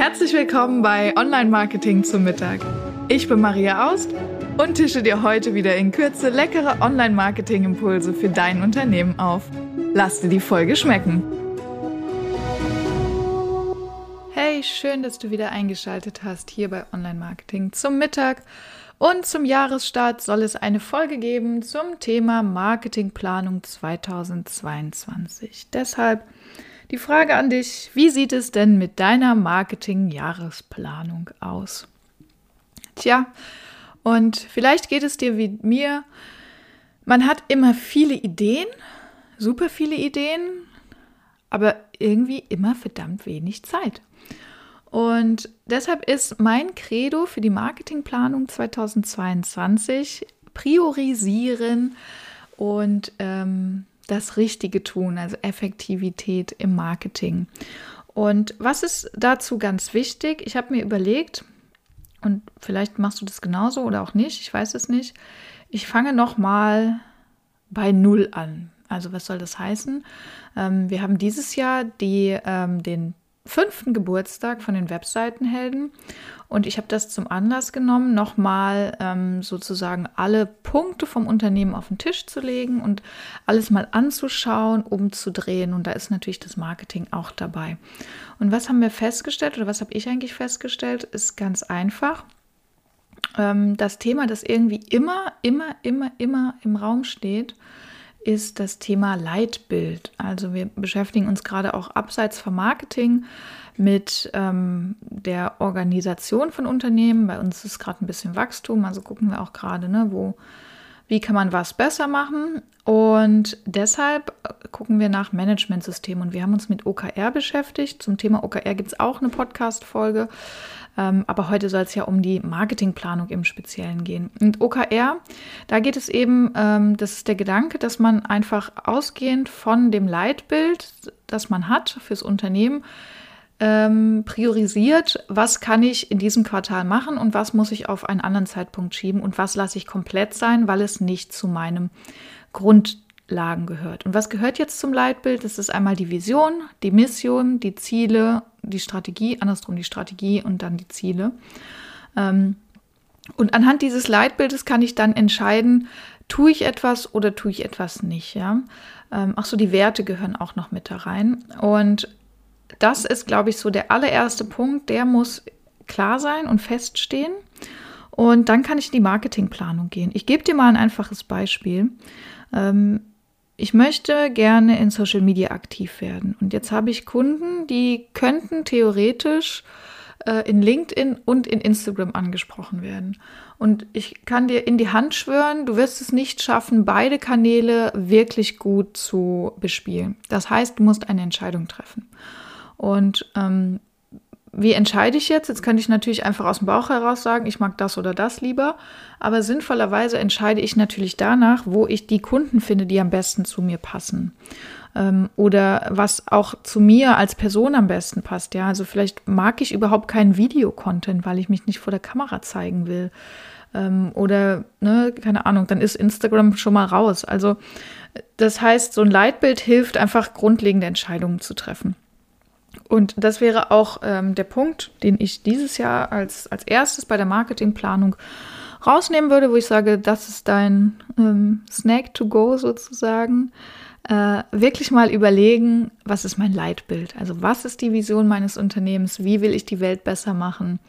Herzlich willkommen bei Online Marketing zum Mittag. Ich bin Maria Aust und tische dir heute wieder in Kürze leckere Online Marketing Impulse für dein Unternehmen auf. Lass dir die Folge schmecken. Hey, schön, dass du wieder eingeschaltet hast hier bei Online Marketing zum Mittag. Und zum Jahresstart soll es eine Folge geben zum Thema Marketingplanung 2022. Deshalb die Frage an dich, wie sieht es denn mit deiner Marketing-Jahresplanung aus? Tja, und vielleicht geht es dir wie mir, man hat immer viele Ideen, super viele Ideen, aber irgendwie immer verdammt wenig Zeit. Und deshalb ist mein Credo für die Marketingplanung 2022 priorisieren und ähm, das Richtige tun, also Effektivität im Marketing. Und was ist dazu ganz wichtig? Ich habe mir überlegt, und vielleicht machst du das genauso oder auch nicht, ich weiß es nicht. Ich fange nochmal bei Null an. Also was soll das heißen? Ähm, wir haben dieses Jahr die, ähm, den fünften Geburtstag von den Webseitenhelden. Und ich habe das zum Anlass genommen, nochmal ähm, sozusagen alle Punkte vom Unternehmen auf den Tisch zu legen und alles mal anzuschauen, umzudrehen. Und da ist natürlich das Marketing auch dabei. Und was haben wir festgestellt oder was habe ich eigentlich festgestellt, ist ganz einfach. Ähm, das Thema, das irgendwie immer, immer, immer, immer im Raum steht, ist das Thema Leitbild. Also wir beschäftigen uns gerade auch abseits vom Marketing mit ähm, der Organisation von Unternehmen. Bei uns ist gerade ein bisschen Wachstum, also gucken wir auch gerade, ne, wo, wie kann man was besser machen. Und deshalb gucken wir nach Managementsystemen. Und wir haben uns mit OKR beschäftigt. Zum Thema OKR gibt es auch eine Podcast-Folge. Ähm, aber heute soll es ja um die Marketingplanung im Speziellen gehen. Und OKR, da geht es eben, ähm, das ist der Gedanke, dass man einfach ausgehend von dem Leitbild, das man hat fürs Unternehmen, ähm, priorisiert, was kann ich in diesem Quartal machen und was muss ich auf einen anderen Zeitpunkt schieben und was lasse ich komplett sein, weil es nicht zu meinem Grund Lagen gehört. Und was gehört jetzt zum Leitbild? Das ist einmal die Vision, die Mission, die Ziele, die Strategie, andersrum die Strategie und dann die Ziele. Ähm, und anhand dieses Leitbildes kann ich dann entscheiden, tue ich etwas oder tue ich etwas nicht. Ja? Ähm, ach so, die Werte gehören auch noch mit da rein. Und das ist, glaube ich, so der allererste Punkt, der muss klar sein und feststehen. Und dann kann ich in die Marketingplanung gehen. Ich gebe dir mal ein einfaches Beispiel. Ähm, ich möchte gerne in Social Media aktiv werden. Und jetzt habe ich Kunden, die könnten theoretisch äh, in LinkedIn und in Instagram angesprochen werden. Und ich kann dir in die Hand schwören, du wirst es nicht schaffen, beide Kanäle wirklich gut zu bespielen. Das heißt, du musst eine Entscheidung treffen. Und ähm, wie entscheide ich jetzt? Jetzt könnte ich natürlich einfach aus dem Bauch heraus sagen, ich mag das oder das lieber. Aber sinnvollerweise entscheide ich natürlich danach, wo ich die Kunden finde, die am besten zu mir passen. Ähm, oder was auch zu mir als Person am besten passt. Ja, also vielleicht mag ich überhaupt keinen Videocontent, weil ich mich nicht vor der Kamera zeigen will. Ähm, oder, ne, keine Ahnung, dann ist Instagram schon mal raus. Also, das heißt, so ein Leitbild hilft einfach, grundlegende Entscheidungen zu treffen. Und das wäre auch ähm, der Punkt, den ich dieses Jahr als, als erstes bei der Marketingplanung rausnehmen würde, wo ich sage, das ist dein ähm, Snack to go sozusagen. Äh, wirklich mal überlegen, was ist mein Leitbild? Also was ist die Vision meines Unternehmens? Wie will ich die Welt besser machen?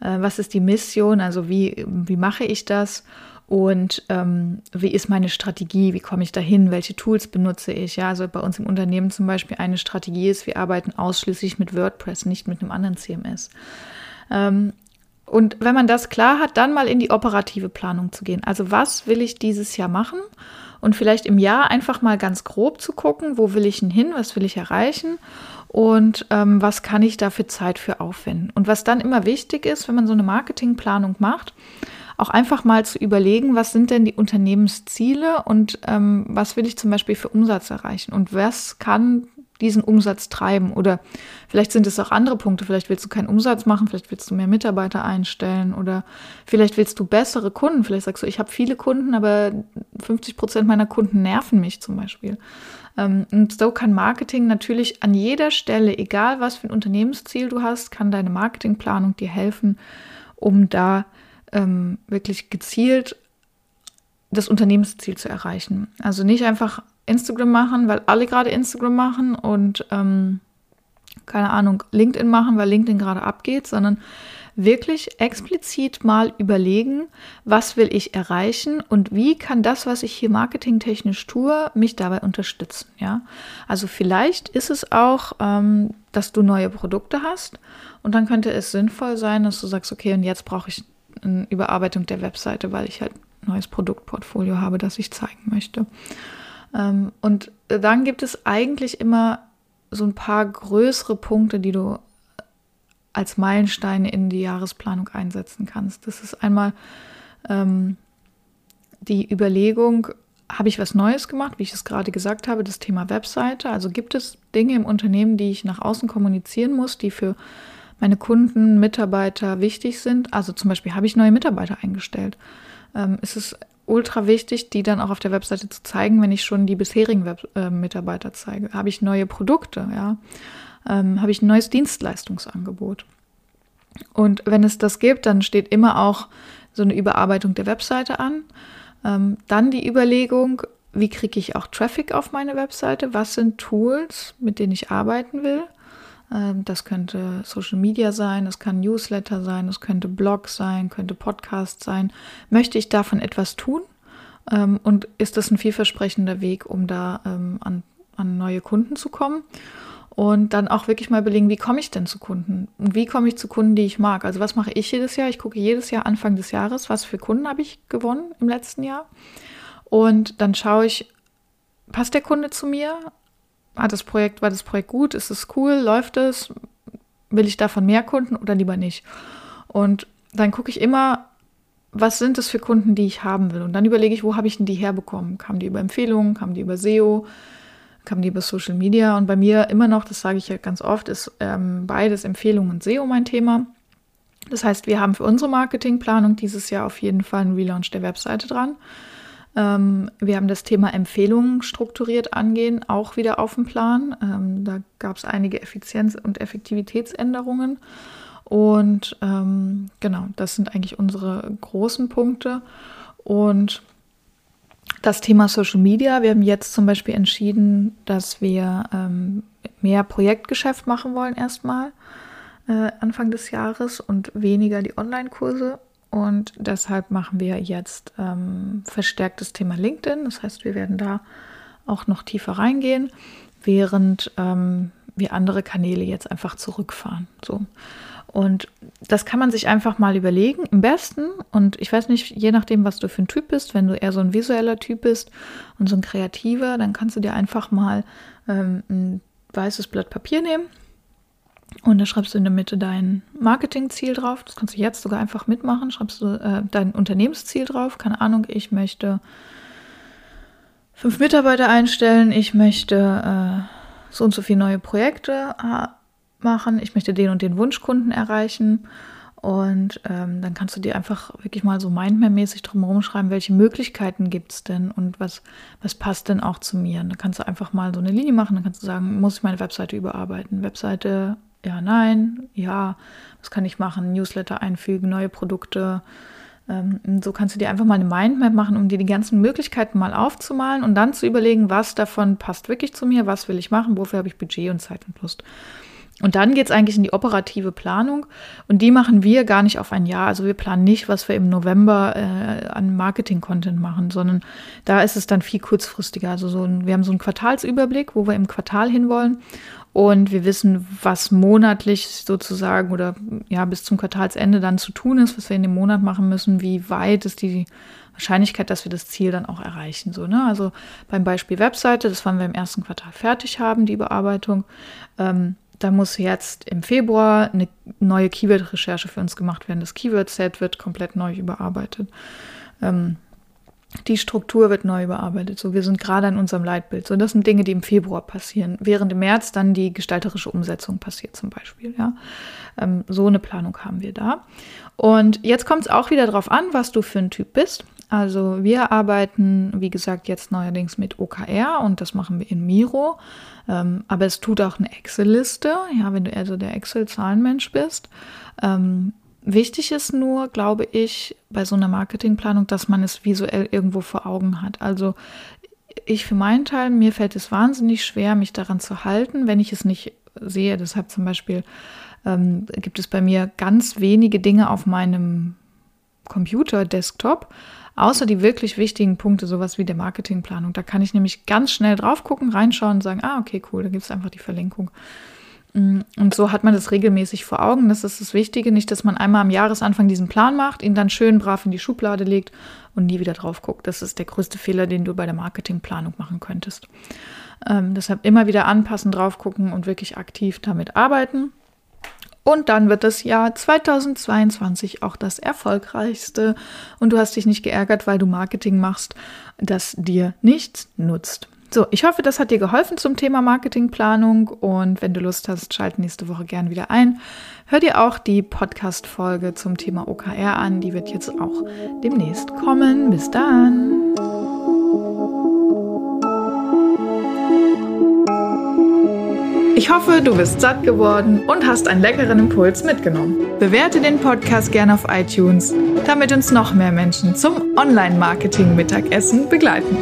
Äh, was ist die Mission? Also wie, wie mache ich das? Und ähm, wie ist meine Strategie, wie komme ich dahin, welche Tools benutze ich. Ja, also bei uns im Unternehmen zum Beispiel eine Strategie ist, wir arbeiten ausschließlich mit WordPress, nicht mit einem anderen CMS. Ähm, und wenn man das klar hat, dann mal in die operative Planung zu gehen. Also was will ich dieses Jahr machen? Und vielleicht im Jahr einfach mal ganz grob zu gucken, wo will ich denn hin, was will ich erreichen und ähm, was kann ich da für Zeit für aufwenden. Und was dann immer wichtig ist, wenn man so eine Marketingplanung macht, auch einfach mal zu überlegen, was sind denn die Unternehmensziele und ähm, was will ich zum Beispiel für Umsatz erreichen und was kann diesen Umsatz treiben. Oder vielleicht sind es auch andere Punkte. Vielleicht willst du keinen Umsatz machen, vielleicht willst du mehr Mitarbeiter einstellen oder vielleicht willst du bessere Kunden. Vielleicht sagst du, ich habe viele Kunden, aber 50 Prozent meiner Kunden nerven mich zum Beispiel. Ähm, und so kann Marketing natürlich an jeder Stelle, egal was für ein Unternehmensziel du hast, kann deine Marketingplanung dir helfen, um da ähm, wirklich gezielt das Unternehmensziel zu erreichen. Also nicht einfach Instagram machen, weil alle gerade Instagram machen und ähm, keine Ahnung, LinkedIn machen, weil LinkedIn gerade abgeht, sondern wirklich explizit mal überlegen, was will ich erreichen und wie kann das, was ich hier marketingtechnisch tue, mich dabei unterstützen. Ja, also vielleicht ist es auch, ähm, dass du neue Produkte hast und dann könnte es sinnvoll sein, dass du sagst, okay, und jetzt brauche ich eine Überarbeitung der Webseite, weil ich halt ein neues Produktportfolio habe, das ich zeigen möchte. Ähm, und dann gibt es eigentlich immer so ein paar größere Punkte, die du als Meilensteine in die Jahresplanung einsetzen kannst. Das ist einmal ähm, die Überlegung, habe ich was Neues gemacht, wie ich es gerade gesagt habe, das Thema Webseite. Also gibt es Dinge im Unternehmen, die ich nach außen kommunizieren muss, die für meine Kunden, Mitarbeiter wichtig sind. Also zum Beispiel habe ich neue Mitarbeiter eingestellt. Ähm, ist es ultra wichtig, die dann auch auf der Webseite zu zeigen, wenn ich schon die bisherigen Web äh, Mitarbeiter zeige. Habe ich neue Produkte, ja ähm, habe ich ein neues Dienstleistungsangebot. Und wenn es das gibt, dann steht immer auch so eine Überarbeitung der Webseite an. Ähm, dann die Überlegung, wie kriege ich auch Traffic auf meine Webseite? Was sind Tools, mit denen ich arbeiten will? Ähm, das könnte Social Media sein, das kann Newsletter sein, das könnte Blog sein, könnte Podcast sein. Möchte ich davon etwas tun? Ähm, und ist das ein vielversprechender Weg, um da ähm, an, an neue Kunden zu kommen? Und dann auch wirklich mal überlegen, wie komme ich denn zu Kunden? Und wie komme ich zu Kunden, die ich mag? Also was mache ich jedes Jahr? Ich gucke jedes Jahr Anfang des Jahres, was für Kunden habe ich gewonnen im letzten Jahr. Und dann schaue ich, passt der Kunde zu mir? Hat das Projekt, war das Projekt gut? Ist es cool? Läuft es? Will ich davon mehr Kunden oder lieber nicht? Und dann gucke ich immer, was sind es für Kunden, die ich haben will? Und dann überlege ich, wo habe ich denn die herbekommen? Kamen die über Empfehlungen? Kamen die über SEO? kam die über Social Media und bei mir immer noch, das sage ich ja ganz oft, ist ähm, beides Empfehlungen und SEO mein Thema. Das heißt, wir haben für unsere Marketingplanung dieses Jahr auf jeden Fall einen Relaunch der Webseite dran. Ähm, wir haben das Thema Empfehlungen strukturiert angehen, auch wieder auf dem Plan. Ähm, da gab es einige Effizienz- und Effektivitätsänderungen. Und ähm, genau, das sind eigentlich unsere großen Punkte. Und das Thema Social Media. Wir haben jetzt zum Beispiel entschieden, dass wir ähm, mehr Projektgeschäft machen wollen erstmal äh, Anfang des Jahres und weniger die Online-Kurse. Und deshalb machen wir jetzt ähm, verstärktes Thema LinkedIn. Das heißt, wir werden da auch noch tiefer reingehen, während ähm, wir andere Kanäle jetzt einfach zurückfahren. So. Und das kann man sich einfach mal überlegen, im besten. Und ich weiß nicht, je nachdem, was du für ein Typ bist, wenn du eher so ein visueller Typ bist und so ein kreativer, dann kannst du dir einfach mal ähm, ein weißes Blatt Papier nehmen und da schreibst du in der Mitte dein Marketingziel drauf. Das kannst du jetzt sogar einfach mitmachen. Schreibst du äh, dein Unternehmensziel drauf. Keine Ahnung, ich möchte fünf Mitarbeiter einstellen. Ich möchte äh, so und so viele neue Projekte haben machen, ich möchte den und den Wunschkunden erreichen. Und ähm, dann kannst du dir einfach wirklich mal so Mindmap-mäßig drumherum schreiben, welche Möglichkeiten gibt es denn und was, was passt denn auch zu mir. Und dann kannst du einfach mal so eine Linie machen, dann kannst du sagen, muss ich meine Webseite überarbeiten? Webseite, ja, nein, ja, was kann ich machen? Newsletter einfügen, neue Produkte. Ähm, so kannst du dir einfach mal eine Mindmap machen, um dir die ganzen Möglichkeiten mal aufzumalen und dann zu überlegen, was davon passt wirklich zu mir, was will ich machen, wofür habe ich Budget und Zeit und Lust. Und dann geht es eigentlich in die operative Planung und die machen wir gar nicht auf ein Jahr. Also wir planen nicht, was wir im November äh, an Marketing-Content machen, sondern da ist es dann viel kurzfristiger. Also so ein, wir haben so einen Quartalsüberblick, wo wir im Quartal hinwollen und wir wissen, was monatlich sozusagen oder ja bis zum Quartalsende dann zu tun ist, was wir in dem Monat machen müssen, wie weit ist die Wahrscheinlichkeit, dass wir das Ziel dann auch erreichen. So, ne? Also beim Beispiel Webseite, das wollen wir im ersten Quartal fertig haben, die Bearbeitung. Ähm, da muss jetzt im Februar eine neue Keyword-Recherche für uns gemacht werden. Das Keyword-Set wird komplett neu überarbeitet. Ähm, die Struktur wird neu überarbeitet. So, wir sind gerade an unserem Leitbild. So, das sind Dinge, die im Februar passieren, während im März dann die gestalterische Umsetzung passiert, zum Beispiel. Ja, ähm, so eine Planung haben wir da. Und jetzt kommt es auch wieder darauf an, was du für ein Typ bist. Also wir arbeiten, wie gesagt, jetzt neuerdings mit OKR und das machen wir in Miro. Ähm, aber es tut auch eine Excel-Liste, ja, wenn du also der Excel-Zahlenmensch bist. Ähm, Wichtig ist nur, glaube ich, bei so einer Marketingplanung, dass man es visuell irgendwo vor Augen hat. Also ich für meinen Teil, mir fällt es wahnsinnig schwer, mich daran zu halten, wenn ich es nicht sehe. Deshalb zum Beispiel ähm, gibt es bei mir ganz wenige Dinge auf meinem Computer, Desktop, außer die wirklich wichtigen Punkte, sowas wie der Marketingplanung. Da kann ich nämlich ganz schnell drauf gucken, reinschauen und sagen, ah, okay, cool, da gibt es einfach die Verlinkung. Mm, und so hat man das regelmäßig vor Augen. Das ist das Wichtige. Nicht, dass man einmal am Jahresanfang diesen Plan macht, ihn dann schön brav in die Schublade legt und nie wieder drauf guckt. Das ist der größte Fehler, den du bei der Marketingplanung machen könntest. Ähm, deshalb immer wieder anpassen, drauf gucken und wirklich aktiv damit arbeiten. Und dann wird das Jahr 2022 auch das erfolgreichste. Und du hast dich nicht geärgert, weil du Marketing machst, das dir nichts nutzt. So, ich hoffe, das hat dir geholfen zum Thema Marketingplanung und wenn du Lust hast, schalt nächste Woche gern wieder ein. Hör dir auch die Podcast-Folge zum Thema OKR an, die wird jetzt auch demnächst kommen. Bis dann! Ich hoffe, du bist satt geworden und hast einen leckeren Impuls mitgenommen. Bewerte den Podcast gerne auf iTunes, damit uns noch mehr Menschen zum Online-Marketing-Mittagessen begleiten.